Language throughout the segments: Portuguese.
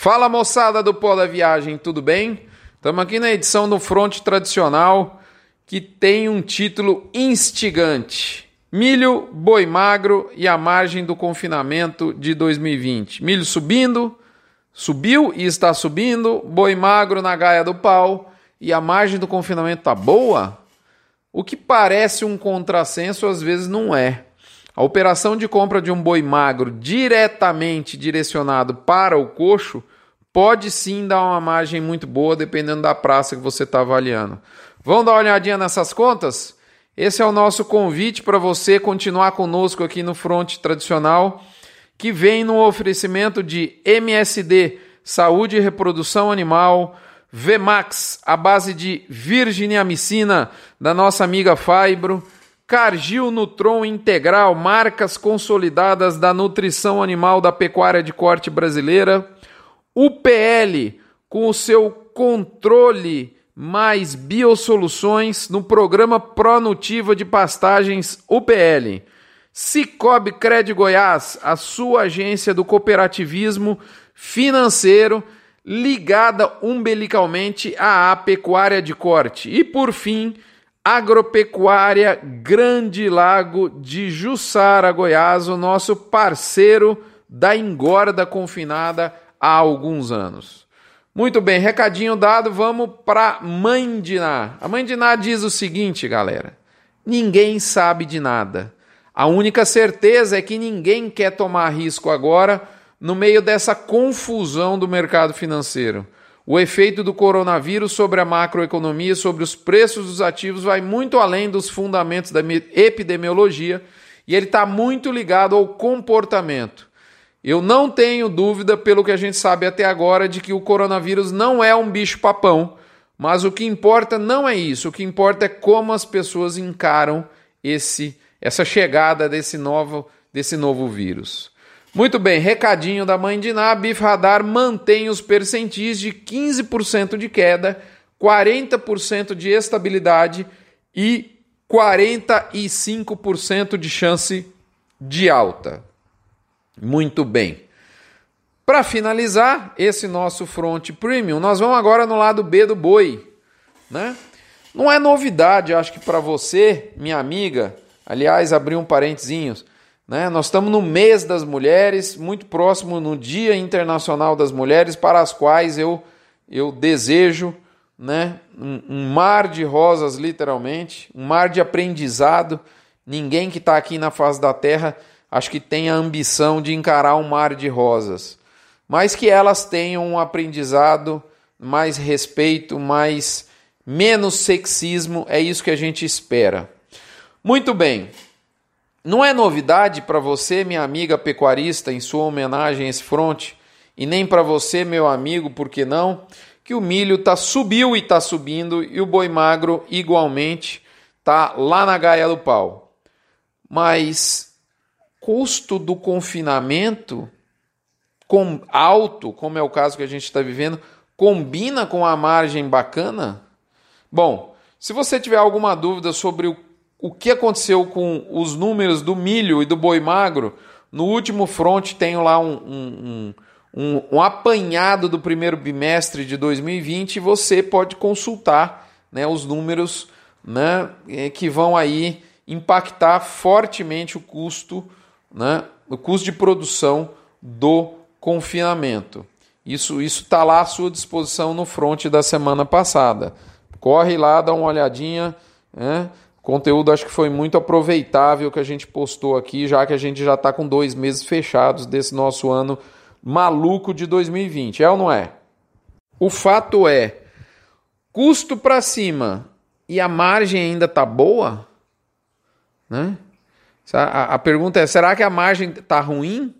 Fala moçada do Pó da Viagem, tudo bem? Estamos aqui na edição do Fronte Tradicional que tem um título instigante: Milho, boi magro e a margem do confinamento de 2020. Milho subindo, subiu e está subindo, boi magro na gaia do pau e a margem do confinamento tá boa? O que parece um contrassenso às vezes não é. A operação de compra de um boi magro diretamente direcionado para o coxo pode sim dar uma margem muito boa dependendo da praça que você está avaliando. Vamos dar uma olhadinha nessas contas? Esse é o nosso convite para você continuar conosco aqui no Fronte Tradicional, que vem no oferecimento de MSD, Saúde e Reprodução Animal, Vmax, a base de virginiamicina da nossa amiga Fibro, Cargil Nutron Integral, marcas consolidadas da nutrição animal da pecuária de corte brasileira. UPL, com o seu controle mais biosoluções no programa Pronutiva de Pastagens UPL. Cicobi Cred Goiás, a sua agência do cooperativismo financeiro ligada umbilicalmente à pecuária de corte. E por fim, Agropecuária Grande Lago de Jussara, Goiás, o nosso parceiro da engorda confinada há alguns anos. Muito bem, recadinho dado, vamos para Mãe Diná. A Mãe Diná diz o seguinte, galera: ninguém sabe de nada. A única certeza é que ninguém quer tomar risco agora no meio dessa confusão do mercado financeiro. O efeito do coronavírus sobre a macroeconomia, sobre os preços dos ativos, vai muito além dos fundamentos da epidemiologia e ele está muito ligado ao comportamento. Eu não tenho dúvida, pelo que a gente sabe até agora, de que o coronavírus não é um bicho-papão, mas o que importa não é isso. O que importa é como as pessoas encaram esse, essa chegada desse novo, desse novo vírus. Muito bem, recadinho da mãe de Ná, Bif Radar mantém os percentis de 15% de queda, 40% de estabilidade e 45% de chance de alta. Muito bem. Para finalizar esse nosso front premium, nós vamos agora no lado B do boi, né? Não é novidade, acho que para você, minha amiga, aliás, abri um parentezinhos, né? Nós estamos no mês das mulheres, muito próximo no Dia Internacional das Mulheres, para as quais eu, eu desejo né? um, um mar de rosas, literalmente, um mar de aprendizado. Ninguém que está aqui na face da Terra acho que tem a ambição de encarar um mar de rosas, mas que elas tenham um aprendizado, mais respeito, mais menos sexismo, é isso que a gente espera. Muito bem. Não é novidade para você, minha amiga pecuarista, em sua homenagem a esse fronte, e nem para você, meu amigo, por que não, que o milho tá subiu e está subindo e o boi magro igualmente tá lá na gaia do pau. Mas custo do confinamento com alto, como é o caso que a gente está vivendo, combina com a margem bacana? Bom, se você tiver alguma dúvida sobre o o que aconteceu com os números do milho e do boi magro. No último front tenho lá um, um, um, um apanhado do primeiro bimestre de 2020 e você pode consultar né, os números né, eh, que vão aí impactar fortemente o custo, né, o custo de produção do confinamento. Isso está lá à sua disposição no front da semana passada. Corre lá, dá uma olhadinha. Né? Conteúdo acho que foi muito aproveitável que a gente postou aqui, já que a gente já está com dois meses fechados desse nosso ano maluco de 2020. É ou não é? O fato é, custo para cima e a margem ainda tá boa? Né? A, a pergunta é, será que a margem tá ruim?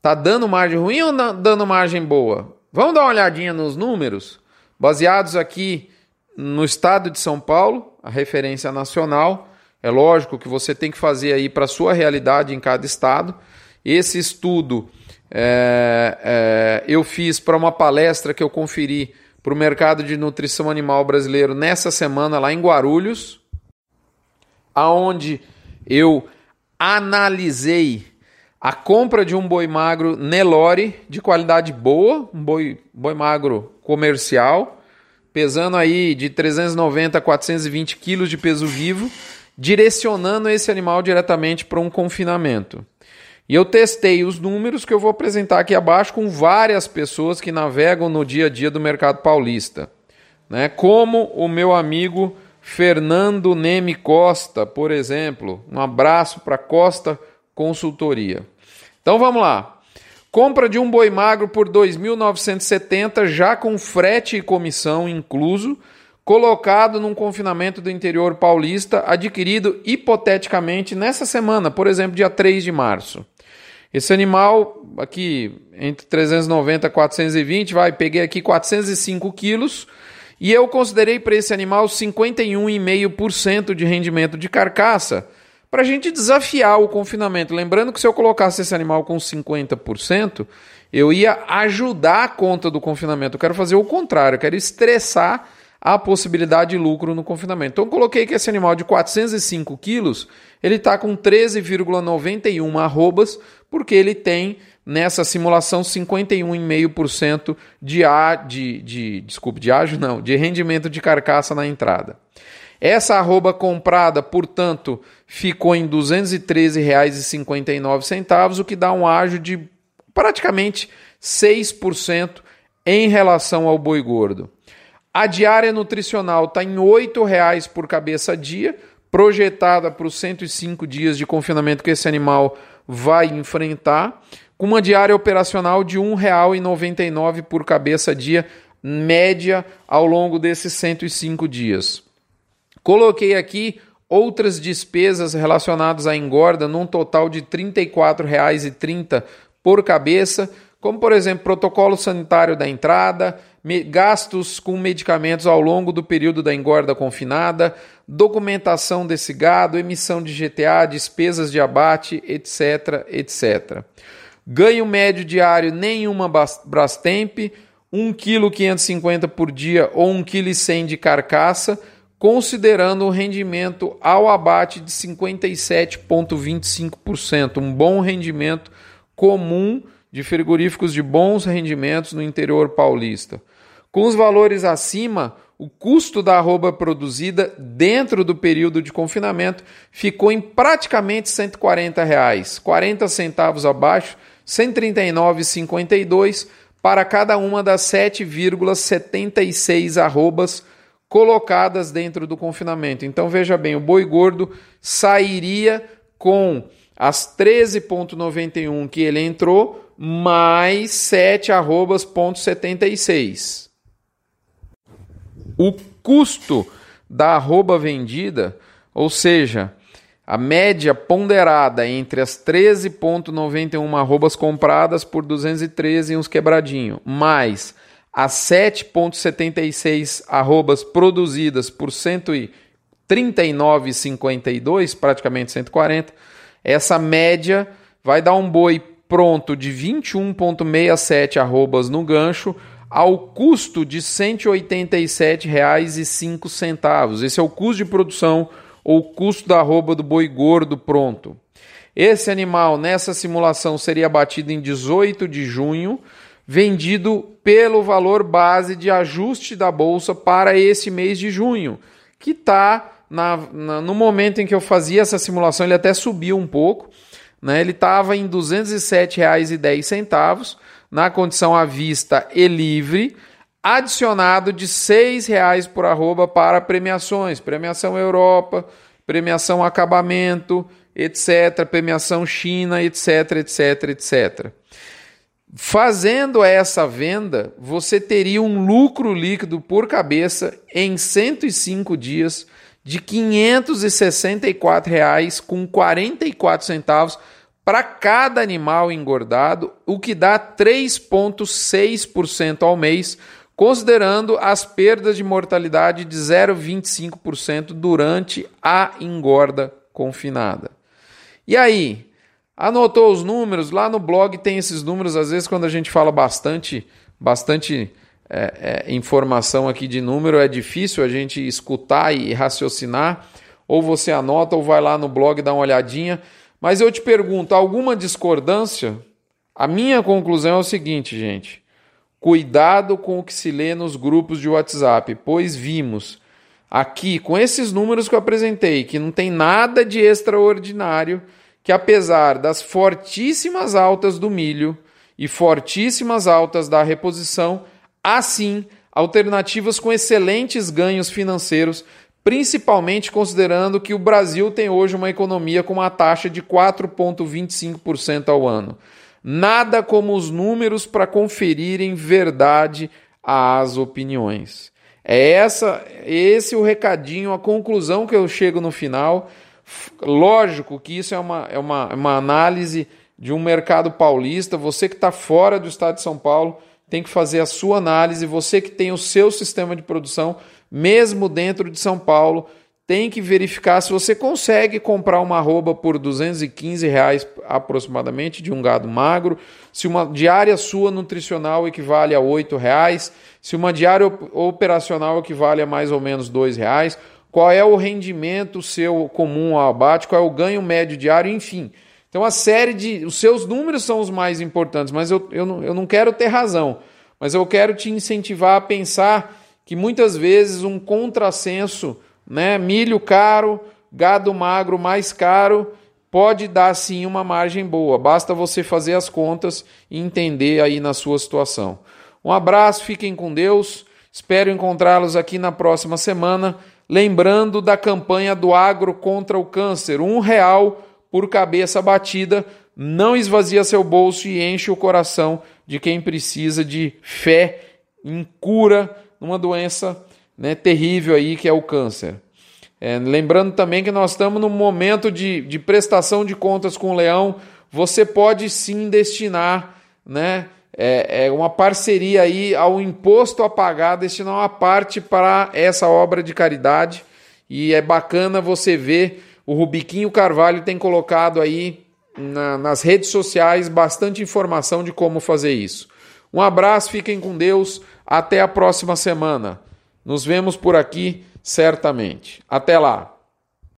Tá dando margem ruim ou dando margem boa? Vamos dar uma olhadinha nos números, baseados aqui no estado de São Paulo, a referência nacional. É lógico que você tem que fazer aí para a sua realidade em cada estado. Esse estudo é, é, eu fiz para uma palestra que eu conferi para o mercado de nutrição animal brasileiro nessa semana lá em Guarulhos, aonde eu analisei a compra de um boi magro Nelore de qualidade boa, um boi, boi magro comercial, pesando aí de 390 a 420 quilos de peso vivo, direcionando esse animal diretamente para um confinamento. E eu testei os números que eu vou apresentar aqui abaixo com várias pessoas que navegam no dia a dia do mercado paulista. Né? Como o meu amigo Fernando Neme Costa, por exemplo. Um abraço para Costa Consultoria. Então vamos lá. Compra de um boi magro por 2.970, já com frete e comissão incluso, colocado num confinamento do interior paulista, adquirido hipoteticamente nessa semana, por exemplo, dia 3 de março. Esse animal aqui entre 390 e 420, vai, peguei aqui 405 quilos e eu considerei para esse animal 51,5% de rendimento de carcaça para a gente desafiar o confinamento. Lembrando que se eu colocasse esse animal com 50%, eu ia ajudar a conta do confinamento. Eu quero fazer o contrário, eu quero estressar a possibilidade de lucro no confinamento. Então, coloquei que esse animal de 405 quilos, ele está com 13,91 arrobas, porque ele tem nessa simulação 51,5% de, a, de, de, de ágio não, de rendimento de carcaça na entrada. Essa arroba comprada, portanto, ficou em R$ 213,59, o que dá um ágio de praticamente 6% em relação ao boi gordo. A diária nutricional está em R$ 8,00 por cabeça dia, projetada para os 105 dias de confinamento que esse animal vai enfrentar, com uma diária operacional de R$ 1,99 por cabeça dia, média ao longo desses 105 dias. Coloquei aqui outras despesas relacionadas à engorda num total de R$ 34,30 por cabeça, como por exemplo protocolo sanitário da entrada, gastos com medicamentos ao longo do período da engorda confinada, documentação desse gado, emissão de GTA, despesas de abate, etc, etc. Ganho médio diário nenhuma Brastemp, 1,5 kg por dia ou 1,1 kg de carcaça, considerando o rendimento ao abate de 57,25%, um bom rendimento comum de frigoríficos de bons rendimentos no interior paulista. Com os valores acima, o custo da arroba produzida dentro do período de confinamento ficou em praticamente 140 reais, 40 centavos abaixo, R$ 139,52 para cada uma das 7,76 arrobas colocadas dentro do confinamento. Então veja bem, o boi gordo sairia com as 13,91 que ele entrou mais 7 arrobas ponto 76. O custo da arroba vendida, ou seja, a média ponderada entre as 13,91 arrobas compradas por 213 e uns quebradinho, mais as 7,76 arrobas produzidas por 139,52, praticamente 140, essa média vai dar um boi pronto de 21,67 arrobas no gancho ao custo de R$ 187,05. Esse é o custo de produção ou custo da arroba do boi gordo pronto. Esse animal nessa simulação seria abatido em 18 de junho, vendido pelo valor base de ajuste da bolsa para esse mês de junho, que está no momento em que eu fazia essa simulação, ele até subiu um pouco né? Ele estava em R$ 207,10 na condição à vista e livre, adicionado de R$ 6,00 por arroba para premiações, premiação Europa, premiação acabamento, etc, premiação China, etc, etc, etc. Fazendo essa venda, você teria um lucro líquido por cabeça em 105 dias de R$ 564,44 com 44 centavos para cada animal engordado, o que dá 3,6% ao mês, considerando as perdas de mortalidade de 0,25% durante a engorda confinada. E aí, anotou os números? Lá no blog tem esses números, às vezes quando a gente fala bastante, bastante é, é, informação aqui de número, é difícil a gente escutar e raciocinar. Ou você anota ou vai lá no blog dar uma olhadinha. Mas eu te pergunto, alguma discordância? A minha conclusão é o seguinte, gente. Cuidado com o que se lê nos grupos de WhatsApp, pois vimos aqui com esses números que eu apresentei, que não tem nada de extraordinário, que apesar das fortíssimas altas do milho e fortíssimas altas da reposição, há sim alternativas com excelentes ganhos financeiros, principalmente considerando que o Brasil tem hoje uma economia com uma taxa de 4,25% ao ano. Nada como os números para conferirem verdade às opiniões. É essa, esse o recadinho, a conclusão que eu chego no final. Lógico que isso é uma, é uma, uma análise de um mercado paulista. Você que está fora do estado de São Paulo tem que fazer a sua análise. Você que tem o seu sistema de produção, mesmo dentro de São Paulo, tem que verificar se você consegue comprar uma arroba por 215 reais aproximadamente de um gado magro, se uma diária sua nutricional equivale a 8 reais, se uma diária operacional equivale a mais ou menos 2 reais, qual é o rendimento seu comum ao abate, qual é o ganho médio diário, enfim. Então a série de. Os seus números são os mais importantes, mas eu, eu, não, eu não quero ter razão. Mas eu quero te incentivar a pensar que muitas vezes um contrassenso né? Milho caro, gado magro mais caro, pode dar sim uma margem boa. Basta você fazer as contas e entender aí na sua situação. Um abraço, fiquem com Deus. Espero encontrá-los aqui na próxima semana. Lembrando da campanha do Agro contra o Câncer, um real por cabeça batida. Não esvazia seu bolso e enche o coração de quem precisa de fé em cura numa doença né, terrível aí que é o câncer. É, lembrando também que nós estamos num momento de, de prestação de contas com o leão. Você pode sim destinar né, é, é uma parceria aí ao imposto a pagar, destinar uma parte para essa obra de caridade. E é bacana você ver, o Rubiquinho Carvalho tem colocado aí na, nas redes sociais bastante informação de como fazer isso. Um abraço, fiquem com Deus, até a próxima semana. Nos vemos por aqui certamente. Até lá!